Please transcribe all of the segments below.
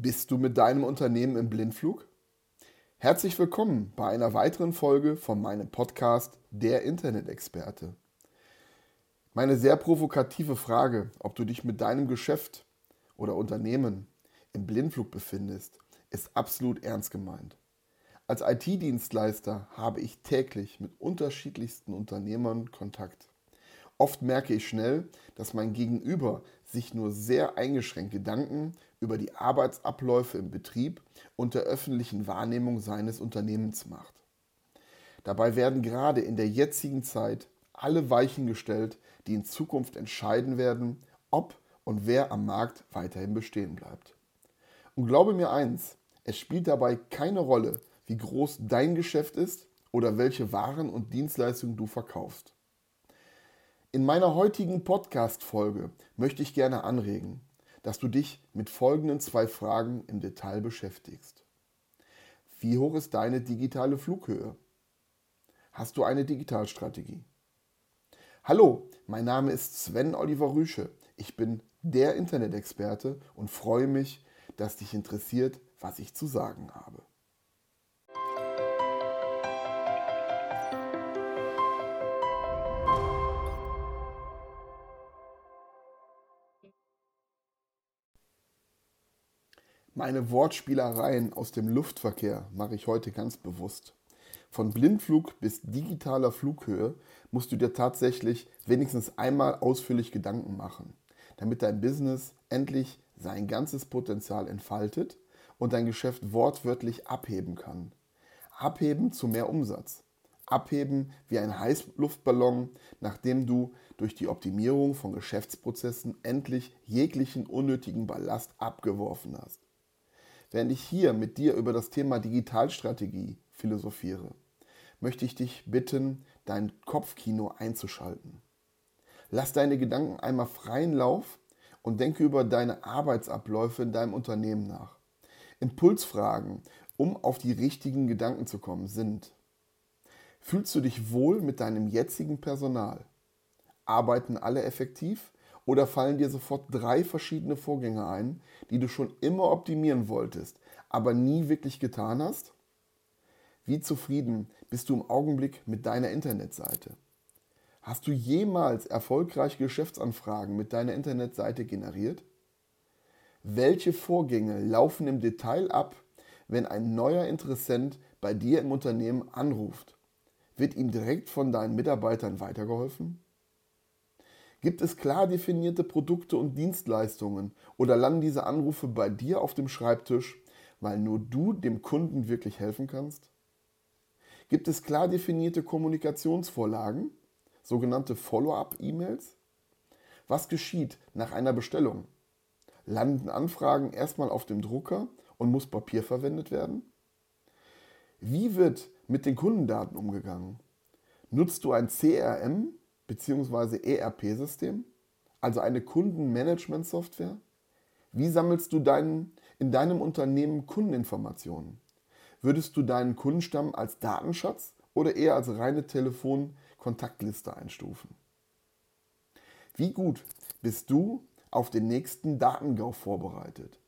Bist du mit deinem Unternehmen im Blindflug? Herzlich willkommen bei einer weiteren Folge von meinem Podcast Der Internet-Experte. Meine sehr provokative Frage, ob du dich mit deinem Geschäft oder Unternehmen im Blindflug befindest, ist absolut ernst gemeint. Als IT-Dienstleister habe ich täglich mit unterschiedlichsten Unternehmern Kontakt. Oft merke ich schnell, dass mein Gegenüber sich nur sehr eingeschränkt Gedanken über die Arbeitsabläufe im Betrieb und der öffentlichen Wahrnehmung seines Unternehmens macht. Dabei werden gerade in der jetzigen Zeit alle Weichen gestellt, die in Zukunft entscheiden werden, ob und wer am Markt weiterhin bestehen bleibt. Und glaube mir eins, es spielt dabei keine Rolle, wie groß dein Geschäft ist oder welche Waren und Dienstleistungen du verkaufst. In meiner heutigen Podcast-Folge möchte ich gerne anregen, dass du dich mit folgenden zwei Fragen im Detail beschäftigst. Wie hoch ist deine digitale Flughöhe? Hast du eine Digitalstrategie? Hallo, mein Name ist Sven Oliver Rüsche. Ich bin der Internet-Experte und freue mich, dass dich interessiert, was ich zu sagen habe. Meine Wortspielereien aus dem Luftverkehr mache ich heute ganz bewusst. Von Blindflug bis digitaler Flughöhe musst du dir tatsächlich wenigstens einmal ausführlich Gedanken machen, damit dein Business endlich sein ganzes Potenzial entfaltet und dein Geschäft wortwörtlich abheben kann. Abheben zu mehr Umsatz. Abheben wie ein Heißluftballon, nachdem du durch die Optimierung von Geschäftsprozessen endlich jeglichen unnötigen Ballast abgeworfen hast während ich hier mit dir über das Thema Digitalstrategie philosophiere, möchte ich dich bitten, dein Kopfkino einzuschalten. Lass deine Gedanken einmal freien Lauf und denke über deine Arbeitsabläufe in deinem Unternehmen nach. Impulsfragen, um auf die richtigen Gedanken zu kommen, sind. Fühlst du dich wohl mit deinem jetzigen Personal? Arbeiten alle effektiv oder fallen dir sofort drei verschiedene Vorgänge ein, die du schon immer optimieren wolltest, aber nie wirklich getan hast? Wie zufrieden bist du im Augenblick mit deiner Internetseite? Hast du jemals erfolgreich Geschäftsanfragen mit deiner Internetseite generiert? Welche Vorgänge laufen im Detail ab, wenn ein neuer Interessent bei dir im Unternehmen anruft? Wird ihm direkt von deinen Mitarbeitern weitergeholfen? Gibt es klar definierte Produkte und Dienstleistungen oder landen diese Anrufe bei dir auf dem Schreibtisch, weil nur du dem Kunden wirklich helfen kannst? Gibt es klar definierte Kommunikationsvorlagen, sogenannte Follow-up-E-Mails? Was geschieht nach einer Bestellung? Landen Anfragen erstmal auf dem Drucker und muss Papier verwendet werden? Wie wird mit den Kundendaten umgegangen? Nutzt du ein CRM bzw. ERP-System, also eine Kundenmanagement-Software? Wie sammelst du deinen, in deinem Unternehmen Kundeninformationen? Würdest du deinen Kundenstamm als Datenschatz oder eher als reine Telefon-Kontaktliste einstufen? Wie gut bist du auf den nächsten Datengau vorbereitet?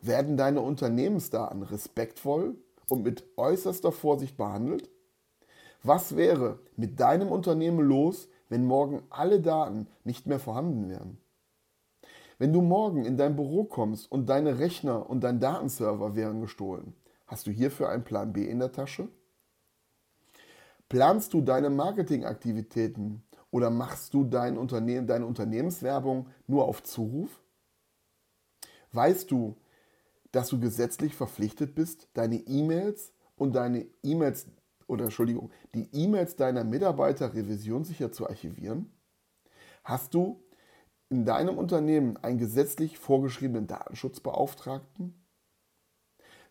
Werden deine Unternehmensdaten respektvoll und mit äußerster Vorsicht behandelt? Was wäre mit deinem Unternehmen los, wenn morgen alle Daten nicht mehr vorhanden wären? Wenn du morgen in dein Büro kommst und deine Rechner und dein Datenserver wären gestohlen, hast du hierfür einen Plan B in der Tasche? Planst du deine Marketingaktivitäten oder machst du dein Unternehmen, deine Unternehmenswerbung nur auf Zuruf? Weißt du, dass du gesetzlich verpflichtet bist, deine E-Mails und deine E-Mails oder Entschuldigung, die E-Mails deiner Mitarbeiter revisionssicher zu archivieren? Hast du in deinem Unternehmen einen gesetzlich vorgeschriebenen Datenschutzbeauftragten?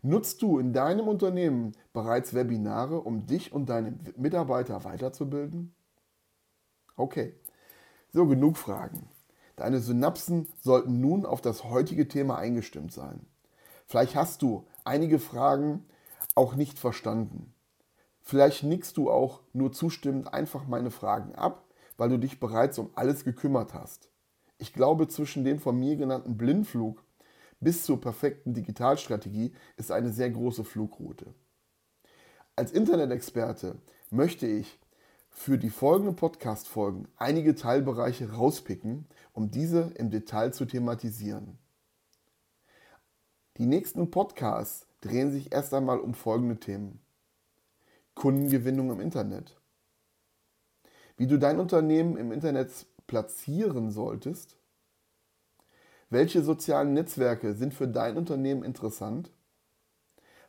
Nutzt du in deinem Unternehmen bereits Webinare, um dich und deine Mitarbeiter weiterzubilden? Okay, so genug Fragen. Deine Synapsen sollten nun auf das heutige Thema eingestimmt sein. Vielleicht hast du einige Fragen auch nicht verstanden. Vielleicht nickst du auch nur zustimmend einfach meine Fragen ab, weil du dich bereits um alles gekümmert hast. Ich glaube, zwischen dem von mir genannten Blindflug bis zur perfekten Digitalstrategie ist eine sehr große Flugroute. Als Internet-Experte möchte ich für die folgenden Podcast-Folgen einige Teilbereiche rauspicken, um diese im Detail zu thematisieren. Die nächsten Podcasts drehen sich erst einmal um folgende Themen. Kundengewinnung im Internet. Wie du dein Unternehmen im Internet platzieren solltest. Welche sozialen Netzwerke sind für dein Unternehmen interessant?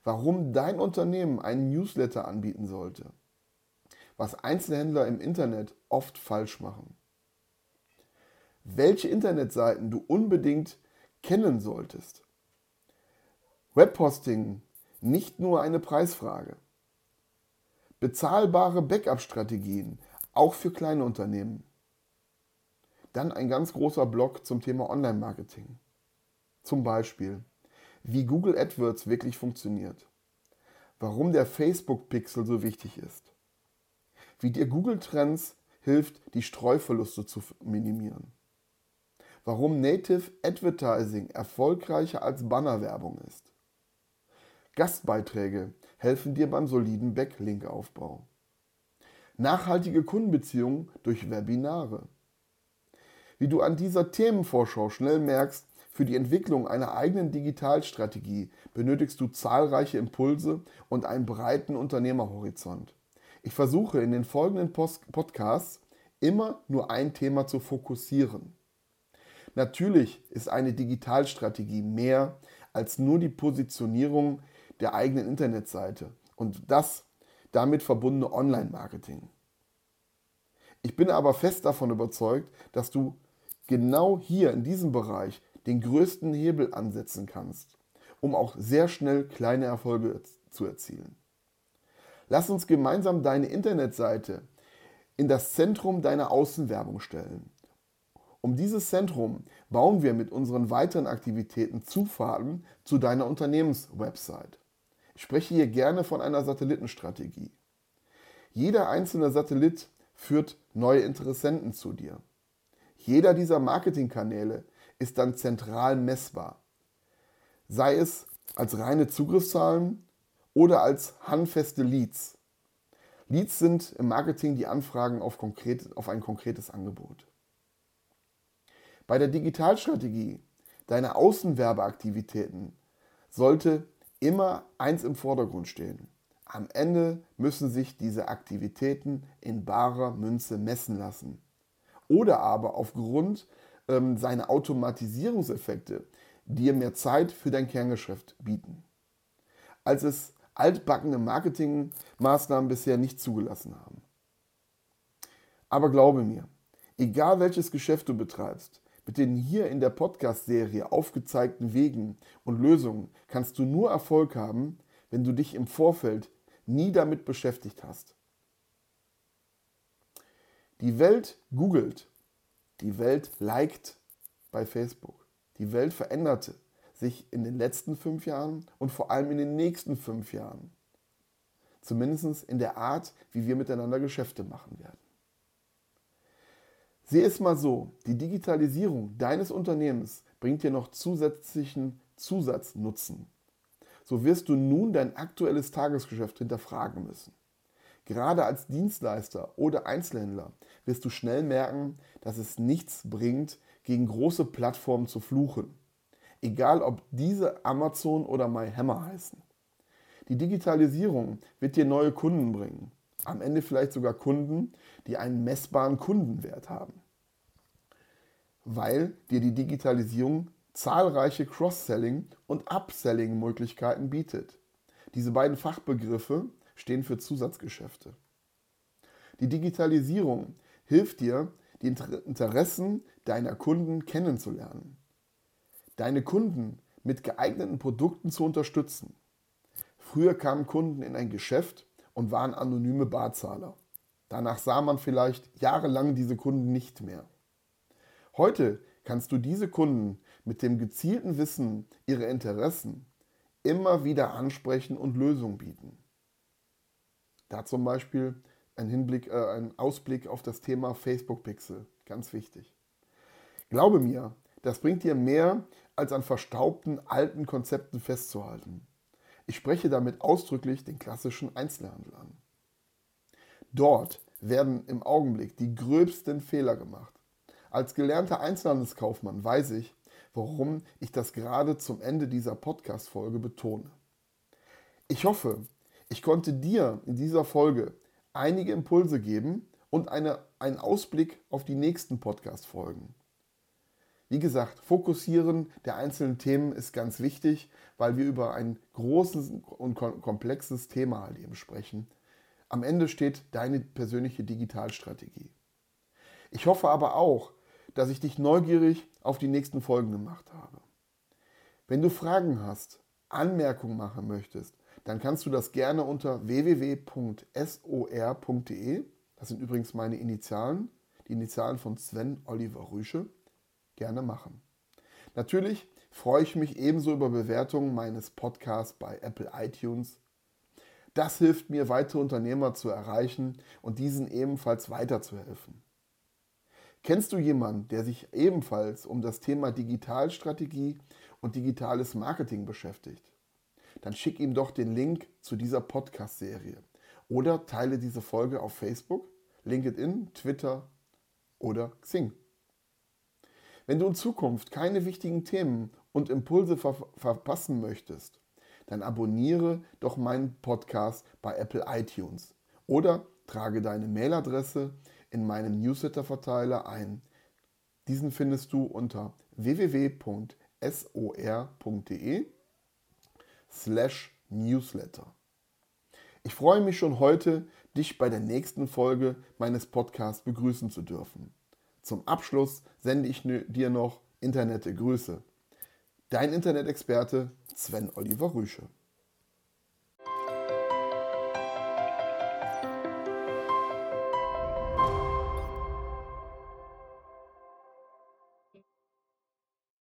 Warum dein Unternehmen einen Newsletter anbieten sollte. Was Einzelhändler im Internet oft falsch machen. Welche Internetseiten du unbedingt kennen solltest. Webhosting nicht nur eine Preisfrage. Bezahlbare Backup-Strategien, auch für kleine Unternehmen. Dann ein ganz großer Block zum Thema Online-Marketing. Zum Beispiel, wie Google AdWords wirklich funktioniert. Warum der Facebook-Pixel so wichtig ist. Wie dir Google Trends hilft, die Streuverluste zu minimieren. Warum Native Advertising erfolgreicher als Bannerwerbung ist. Gastbeiträge helfen dir beim soliden Backlink-Aufbau. Nachhaltige Kundenbeziehungen durch Webinare. Wie du an dieser Themenvorschau schnell merkst, für die Entwicklung einer eigenen Digitalstrategie benötigst du zahlreiche Impulse und einen breiten Unternehmerhorizont. Ich versuche in den folgenden Post Podcasts immer nur ein Thema zu fokussieren. Natürlich ist eine Digitalstrategie mehr als nur die Positionierung der eigenen Internetseite und das damit verbundene Online-Marketing. Ich bin aber fest davon überzeugt, dass du genau hier in diesem Bereich den größten Hebel ansetzen kannst, um auch sehr schnell kleine Erfolge zu erzielen. Lass uns gemeinsam deine Internetseite in das Zentrum deiner Außenwerbung stellen. Um dieses Zentrum bauen wir mit unseren weiteren Aktivitäten Zufahrten zu deiner Unternehmenswebsite. Ich spreche hier gerne von einer Satellitenstrategie. Jeder einzelne Satellit führt neue Interessenten zu dir. Jeder dieser Marketingkanäle ist dann zentral messbar. Sei es als reine Zugriffszahlen oder als handfeste Leads. Leads sind im Marketing die Anfragen auf, konkret, auf ein konkretes Angebot. Bei der Digitalstrategie deiner Außenwerbeaktivitäten sollte immer eins im Vordergrund stehen. Am Ende müssen sich diese Aktivitäten in barer Münze messen lassen. Oder aber aufgrund ähm, seiner Automatisierungseffekte dir mehr Zeit für dein Kerngeschäft bieten. Als es altbackene Marketingmaßnahmen bisher nicht zugelassen haben. Aber glaube mir, egal welches Geschäft du betreibst, mit den hier in der Podcast-Serie aufgezeigten Wegen und Lösungen kannst du nur Erfolg haben, wenn du dich im Vorfeld nie damit beschäftigt hast. Die Welt googelt, die Welt liked bei Facebook. Die Welt veränderte sich in den letzten fünf Jahren und vor allem in den nächsten fünf Jahren. Zumindest in der Art, wie wir miteinander Geschäfte machen werden. Sieh es mal so, die Digitalisierung deines Unternehmens bringt dir noch zusätzlichen Zusatznutzen. So wirst du nun dein aktuelles Tagesgeschäft hinterfragen müssen. Gerade als Dienstleister oder Einzelhändler wirst du schnell merken, dass es nichts bringt, gegen große Plattformen zu fluchen. Egal ob diese Amazon oder MyHammer heißen. Die Digitalisierung wird dir neue Kunden bringen am Ende vielleicht sogar Kunden, die einen messbaren Kundenwert haben. Weil dir die Digitalisierung zahlreiche Cross-Selling- und Upselling-Möglichkeiten bietet. Diese beiden Fachbegriffe stehen für Zusatzgeschäfte. Die Digitalisierung hilft dir, die Interessen deiner Kunden kennenzulernen, deine Kunden mit geeigneten Produkten zu unterstützen. Früher kamen Kunden in ein Geschäft und waren anonyme Barzahler. Danach sah man vielleicht jahrelang diese Kunden nicht mehr. Heute kannst du diese Kunden mit dem gezielten Wissen ihrer Interessen immer wieder ansprechen und Lösungen bieten. Da zum Beispiel ein, Hinblick, äh, ein Ausblick auf das Thema Facebook Pixel, ganz wichtig. Glaube mir, das bringt dir mehr als an verstaubten alten Konzepten festzuhalten. Ich spreche damit ausdrücklich den klassischen Einzelhandel an. Dort werden im Augenblick die gröbsten Fehler gemacht. Als gelernter Einzelhandelskaufmann weiß ich, warum ich das gerade zum Ende dieser Podcast-Folge betone. Ich hoffe, ich konnte dir in dieser Folge einige Impulse geben und eine, einen Ausblick auf die nächsten Podcast-Folgen. Wie gesagt, Fokussieren der einzelnen Themen ist ganz wichtig, weil wir über ein großes und komplexes Thema halt eben sprechen. Am Ende steht deine persönliche Digitalstrategie. Ich hoffe aber auch, dass ich dich neugierig auf die nächsten Folgen gemacht habe. Wenn du Fragen hast, Anmerkungen machen möchtest, dann kannst du das gerne unter www.sor.de, das sind übrigens meine Initialen, die Initialen von Sven Oliver Rüsche, gerne machen. Natürlich freue ich mich ebenso über Bewertungen meines Podcasts bei Apple iTunes. Das hilft mir, weitere Unternehmer zu erreichen und diesen ebenfalls weiterzuhelfen. Kennst du jemanden, der sich ebenfalls um das Thema Digitalstrategie und digitales Marketing beschäftigt? Dann schick ihm doch den Link zu dieser Podcast-Serie oder teile diese Folge auf Facebook, LinkedIn, Twitter oder Xing. Wenn du in Zukunft keine wichtigen Themen und Impulse ver verpassen möchtest, dann abonniere doch meinen Podcast bei Apple iTunes oder trage deine Mailadresse in meinem Newsletter-Verteiler ein. Diesen findest du unter www.sor.de slash newsletter. Ich freue mich schon heute, dich bei der nächsten Folge meines Podcasts begrüßen zu dürfen. Zum Abschluss sende ich dir noch Internette Grüße. Dein Internet-Experte Sven Oliver Rüsche.